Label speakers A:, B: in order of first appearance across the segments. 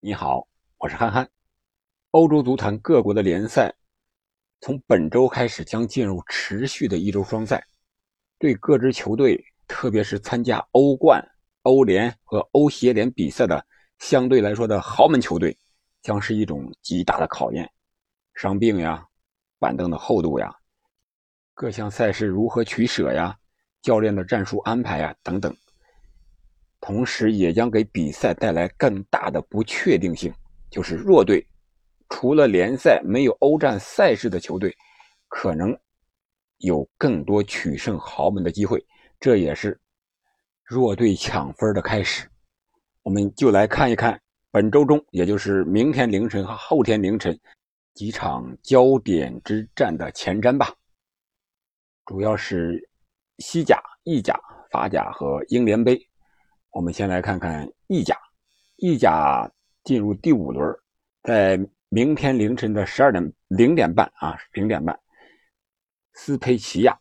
A: 你好，我是憨憨。欧洲足坛各国的联赛从本周开始将进入持续的一周双赛，对各支球队，特别是参加欧冠、欧联和欧协联比赛的相对来说的豪门球队，将是一种极大的考验。伤病呀，板凳的厚度呀，各项赛事如何取舍呀，教练的战术安排呀，等等。同时，也将给比赛带来更大的不确定性。就是弱队，除了联赛没有欧战赛事的球队，可能有更多取胜豪门的机会。这也是弱队抢分的开始。我们就来看一看本周中，也就是明天凌晨和后天凌晨几场焦点之战的前瞻吧。主要是西甲、意甲、法甲和英联杯。我们先来看看意甲，意甲进入第五轮，在明天凌晨的十二点零点半啊，零点半，斯佩齐亚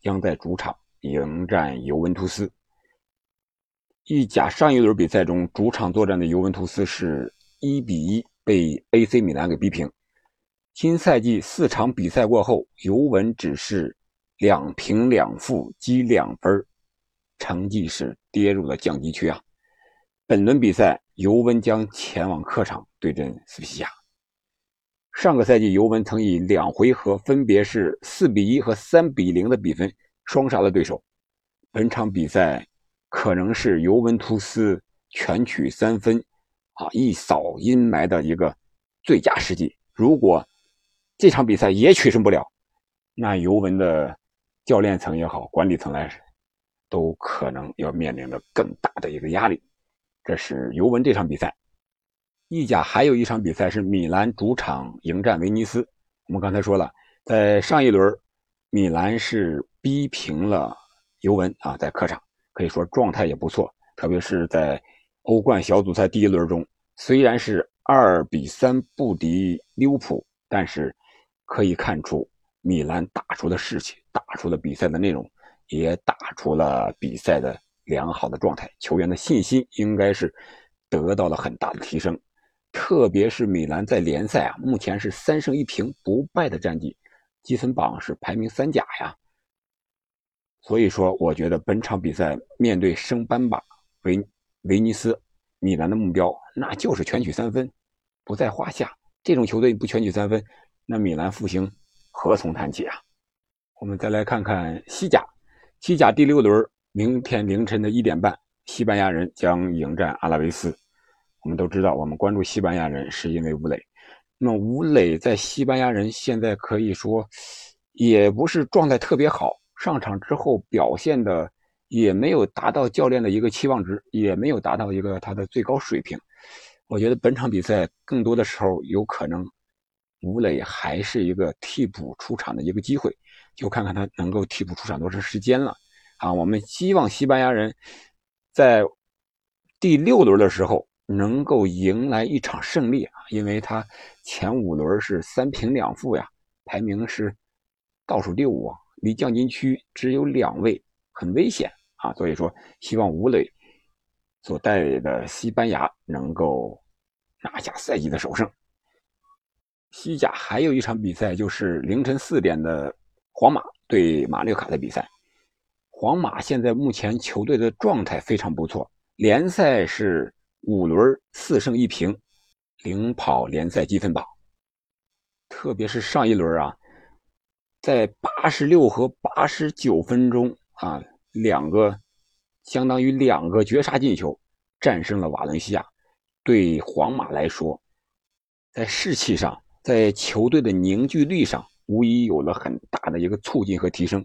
A: 将在主场迎战尤文图斯。意甲上一轮比赛中，主场作战的尤文图斯是一比一被 AC 米兰给逼平。新赛季四场比赛过后，尤文只是两平两负，积两分。成绩是跌入了降级区啊！本轮比赛，尤文将前往客场对阵斯皮亚。上个赛季，尤文曾以两回合分别是四比一和三比零的比分双杀了对手。本场比赛可能是尤文图斯全取三分啊，一扫阴霾的一个最佳时机。如果这场比赛也取胜不了，那尤文的教练层也好，管理层来。都可能要面临着更大的一个压力，这是尤文这场比赛。意甲还有一场比赛是米兰主场迎战威尼斯。我们刚才说了，在上一轮，米兰是逼平了尤文啊，在客场可以说状态也不错，特别是在欧冠小组赛第一轮中，虽然是二比三不敌利物浦，但是可以看出米兰打出的士气，打出了比赛的内容。也打出了比赛的良好的状态，球员的信心应该是得到了很大的提升。特别是米兰在联赛啊，目前是三胜一平不败的战绩，积分榜是排名三甲呀。所以说，我觉得本场比赛面对升班马维维尼斯，米兰的目标那就是全取三分，不在话下。这种球队不全取三分，那米兰复兴何从谈起啊？我们再来看看西甲。西甲第六轮，明天凌晨的一点半，西班牙人将迎战阿拉维斯。我们都知道，我们关注西班牙人是因为吴磊。那么吴磊在西班牙人现在可以说也不是状态特别好，上场之后表现的也没有达到教练的一个期望值，也没有达到一个他的最高水平。我觉得本场比赛更多的时候有可能吴磊还是一个替补出场的一个机会。就看看他能够替补出场多长时间了，啊，我们希望西班牙人在第六轮的时候能够迎来一场胜利啊，因为他前五轮是三平两负呀，排名是倒数第五啊，离降级区只有两位，很危险啊，所以说希望吴磊所带的西班牙能够拿下赛季的首胜。西甲还有一场比赛，就是凌晨四点的。皇马对马略卡的比赛，皇马现在目前球队的状态非常不错，联赛是五轮四胜一平，领跑联赛积分榜。特别是上一轮啊，在八十六和八十九分钟啊，两个相当于两个绝杀进球，战胜了瓦伦西亚。对皇马来说，在士气上，在球队的凝聚力上。无疑有了很大的一个促进和提升。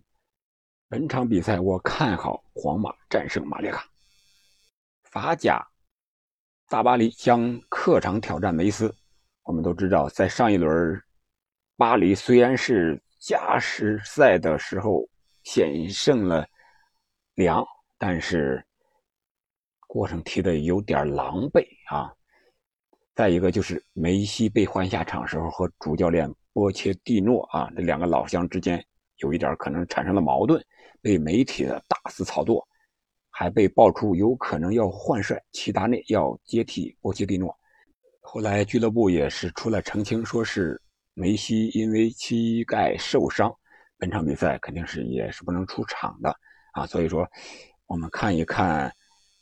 A: 本场比赛我看好皇马战胜马略卡。法甲，大巴黎将客场挑战梅斯。我们都知道，在上一轮，巴黎虽然是加时赛的时候险胜了两，但是过程踢的有点狼狈啊。再一个就是梅西被换下场时候和主教练。波切蒂诺啊，这两个老乡之间有一点可能产生了矛盾，被媒体的大肆炒作，还被爆出有可能要换帅，齐达内要接替波切蒂诺。后来俱乐部也是出来澄清，说是梅西因为膝盖受伤，本场比赛肯定是也是不能出场的啊。所以说，我们看一看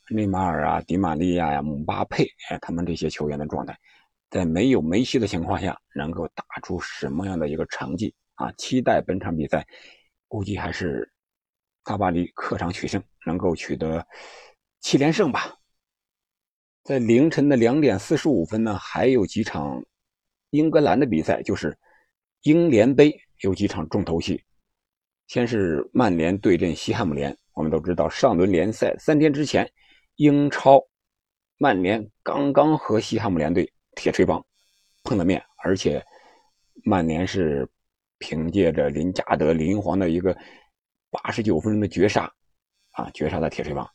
A: 内马尔啊、迪玛利亚呀、姆巴佩哎，他们这些球员的状态，在没有梅西的情况下，能够打出什么样的一个成绩啊？期待本场比赛，估计还是大巴黎客场取胜，能够取得七连胜吧。在凌晨的两点四十五分呢，还有几场英格兰的比赛，就是英联杯有几场重头戏。先是曼联对阵西汉姆联。我们都知道，上轮联赛三天之前，英超曼联刚刚和西汉姆联队铁锤帮碰了面，而且曼联是凭借着林加德、林皇的一个八十九分钟的绝杀啊，绝杀的铁锤帮。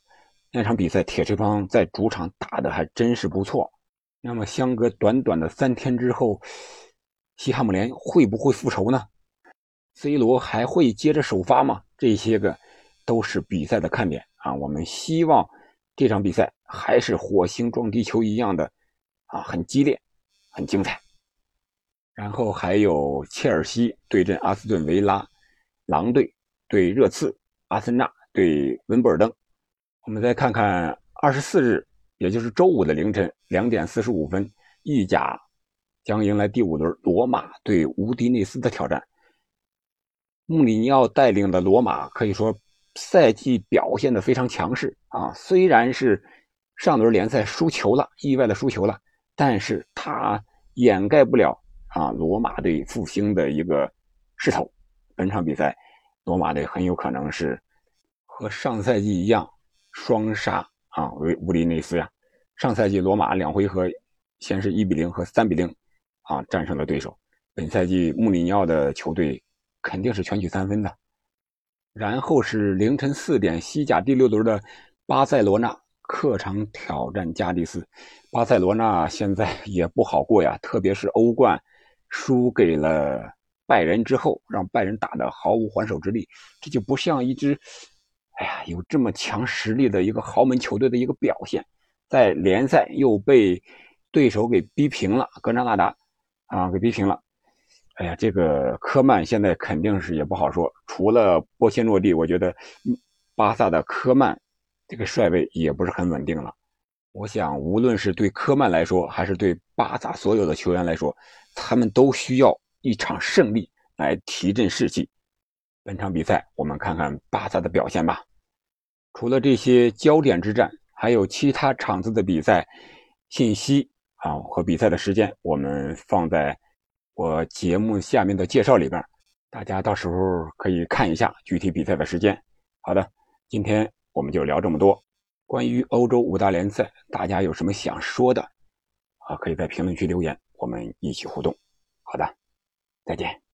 A: 那场比赛，铁锤帮在主场打的还真是不错。那么，相隔短短的三天之后，西汉姆联会不会复仇呢？C 罗还会接着首发吗？这些个都是比赛的看点啊！我们希望这场比赛还是火星撞地球一样的啊，很激烈，很精彩。然后还有切尔西对阵阿斯顿维拉，狼队对热刺，阿森纳对温布尔登。我们再看看二十四日，也就是周五的凌晨两点四十五分，意甲将迎来第五轮罗马对乌迪内斯的挑战。穆里尼奥带领的罗马可以说赛季表现的非常强势啊，虽然是上轮联赛输球了，意外的输球了，但是他掩盖不了啊罗马队复兴的一个势头。本场比赛，罗马队很有可能是和上赛季一样。双杀啊，为乌迪内斯呀！上赛季罗马两回合，先是一比零和三比零啊战胜了对手。本赛季穆里尼奥的球队肯定是全取三分的。然后是凌晨四点，西甲第六轮的巴塞罗那客场挑战加迪斯。巴塞罗那现在也不好过呀，特别是欧冠输给了拜仁之后，让拜仁打得毫无还手之力，这就不像一支。哎呀，有这么强实力的一个豪门球队的一个表现，在联赛又被对手给逼平了，格纳纳达啊给逼平了。哎呀，这个科曼现在肯定是也不好说。除了波切诺蒂，我觉得巴萨的科曼这个帅位也不是很稳定了。我想，无论是对科曼来说，还是对巴萨所有的球员来说，他们都需要一场胜利来提振士气。本场比赛，我们看看巴萨的表现吧。除了这些焦点之战，还有其他场次的比赛信息啊和比赛的时间，我们放在我节目下面的介绍里边，大家到时候可以看一下具体比赛的时间。好的，今天我们就聊这么多。关于欧洲五大联赛，大家有什么想说的啊？可以在评论区留言，我们一起互动。好的，再见。